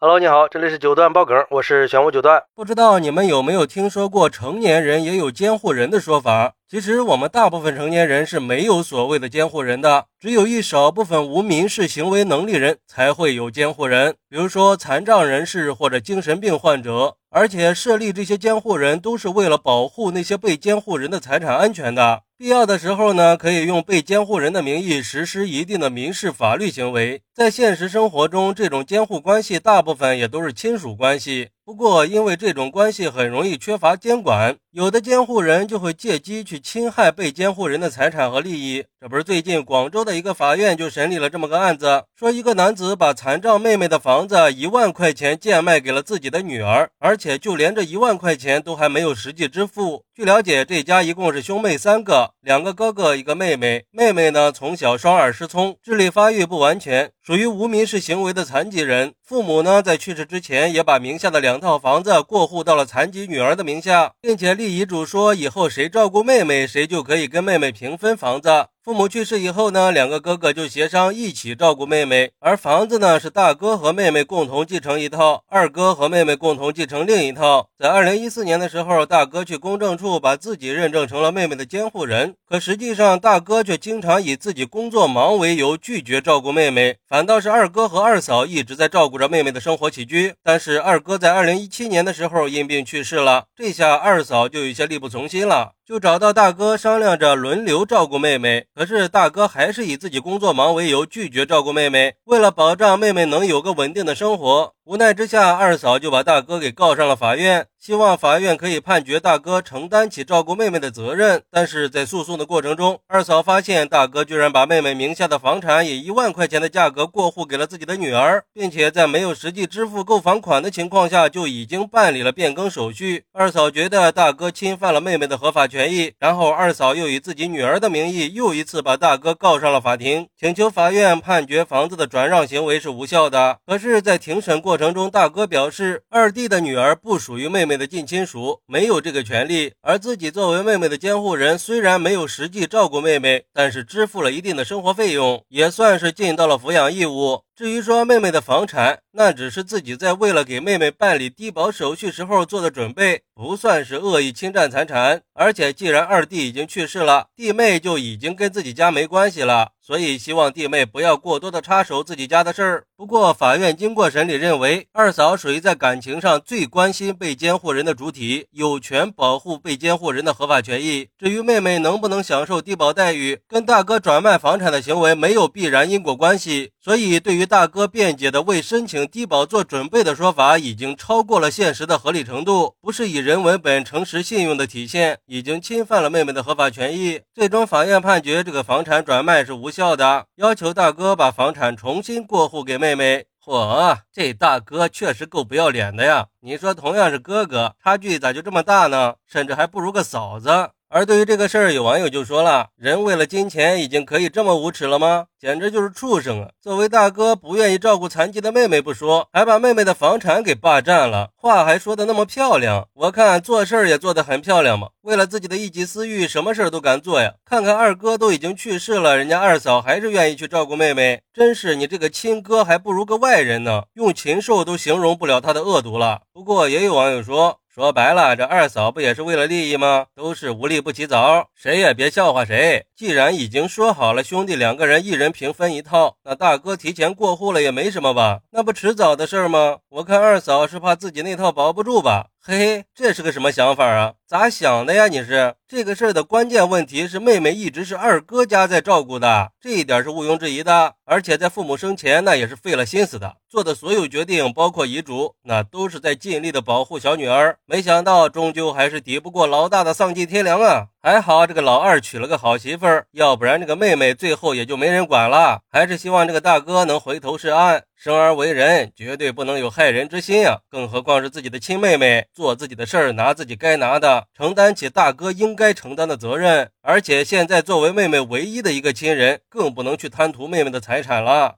Hello，你好，这里是九段爆梗，我是玄武九段。不知道你们有没有听说过成年人也有监护人的说法？其实我们大部分成年人是没有所谓的监护人的，只有一少部分无民事行为能力人才会有监护人，比如说残障人士或者精神病患者。而且设立这些监护人都是为了保护那些被监护人的财产安全的。必要的时候呢，可以用被监护人的名义实施一定的民事法律行为。在现实生活中，这种监护关系大部分也都是亲属关系。不过，因为这种关系很容易缺乏监管，有的监护人就会借机去侵害被监护人的财产和利益。这不是最近广州的一个法院就审理了这么个案子，说一个男子把残障妹妹的房子一万块钱贱卖给了自己的女儿，而且就连这一万块钱都还没有实际支付。据了解，这家一共是兄妹三个，两个哥哥，一个妹妹。妹妹呢，从小双耳失聪，智力发育不完全，属于无民事行为的残疾人。父母呢，在去世之前也把名下的两套房子过户到了残疾女儿的名下，并且立遗嘱说，以后谁照顾妹妹，谁就可以跟妹妹平分房子。父母去世以后呢，两个哥哥就协商一起照顾妹妹，而房子呢是大哥和妹妹共同继承一套，二哥和妹妹共同继承另一套。在二零一四年的时候，大哥去公证处把自己认证成了妹妹的监护人，可实际上大哥却经常以自己工作忙为由拒绝照顾妹妹，反倒是二哥和二嫂一直在照顾着妹妹的生活起居。但是二哥在二零一七年的时候因病去世了，这下二嫂就有些力不从心了。就找到大哥商量着轮流照顾妹妹，可是大哥还是以自己工作忙为由拒绝照顾妹妹。为了保障妹妹能有个稳定的生活。无奈之下，二嫂就把大哥给告上了法院，希望法院可以判决大哥承担起照顾妹妹的责任。但是在诉讼的过程中，二嫂发现大哥居然把妹妹名下的房产以一万块钱的价格过户给了自己的女儿，并且在没有实际支付购房款的情况下就已经办理了变更手续。二嫂觉得大哥侵犯了妹妹的合法权权益，然后二嫂又以自己女儿的名义又一次把大哥告上了法庭，请求法院判决房子的转让行为是无效的。可是，在庭审过。程中，大哥表示，二弟的女儿不属于妹妹的近亲属，没有这个权利。而自己作为妹妹的监护人，虽然没有实际照顾妹妹，但是支付了一定的生活费用，也算是尽到了抚养义务。至于说妹妹的房产，那只是自己在为了给妹妹办理低保手续时候做的准备，不算是恶意侵占财产。而且既然二弟已经去世了，弟妹就已经跟自己家没关系了，所以希望弟妹不要过多的插手自己家的事儿。不过法院经过审理认为，二嫂属于在感情上最关心被监护人的主体，有权保护被监护人的合法权益。至于妹妹能不能享受低保待遇，跟大哥转卖房产的行为没有必然因果关系。所以对于大哥辩解的为申请低保做准备的说法，已经超过了现实的合理程度，不是以人为本、诚实信用的体现，已经侵犯了妹妹的合法权益。最终法院判决这个房产转卖是无效的，要求大哥把房产重新过户给妹妹。嚯，这大哥确实够不要脸的呀！你说同样是哥哥，差距咋就这么大呢？甚至还不如个嫂子。而对于这个事儿，有网友就说了：“人为了金钱，已经可以这么无耻了吗？简直就是畜生啊！”作为大哥，不愿意照顾残疾的妹妹不说，还把妹妹的房产给霸占了，话还说的那么漂亮。我看做事儿也做得很漂亮嘛，为了自己的一己私欲，什么事儿都敢做呀！看看二哥都已经去世了，人家二嫂还是愿意去照顾妹妹，真是你这个亲哥还不如个外人呢，用禽兽都形容不了他的恶毒了。不过也有网友说。说白了，这二嫂不也是为了利益吗？都是无利不起早，谁也别笑话谁。既然已经说好了，兄弟两个人一人平分一套，那大哥提前过户了也没什么吧？那不迟早的事儿吗？我看二嫂是怕自己那套保不住吧。嘿嘿，这是个什么想法啊？咋想的呀？你是这个事儿的关键问题是妹妹一直是二哥家在照顾的，这一点是毋庸置疑的。而且在父母生前，那也是费了心思的，做的所有决定，包括遗嘱，那都是在尽力的保护小女儿。没想到终究还是敌不过老大的丧尽天良啊！还好这个老二娶了个好媳妇儿，要不然这个妹妹最后也就没人管了。还是希望这个大哥能回头是岸。生而为人，绝对不能有害人之心呀！更何况是自己的亲妹妹，做自己的事儿，拿自己该拿的，承担起大哥应该承担的责任。而且现在作为妹妹唯一的一个亲人，更不能去贪图妹妹的财产了。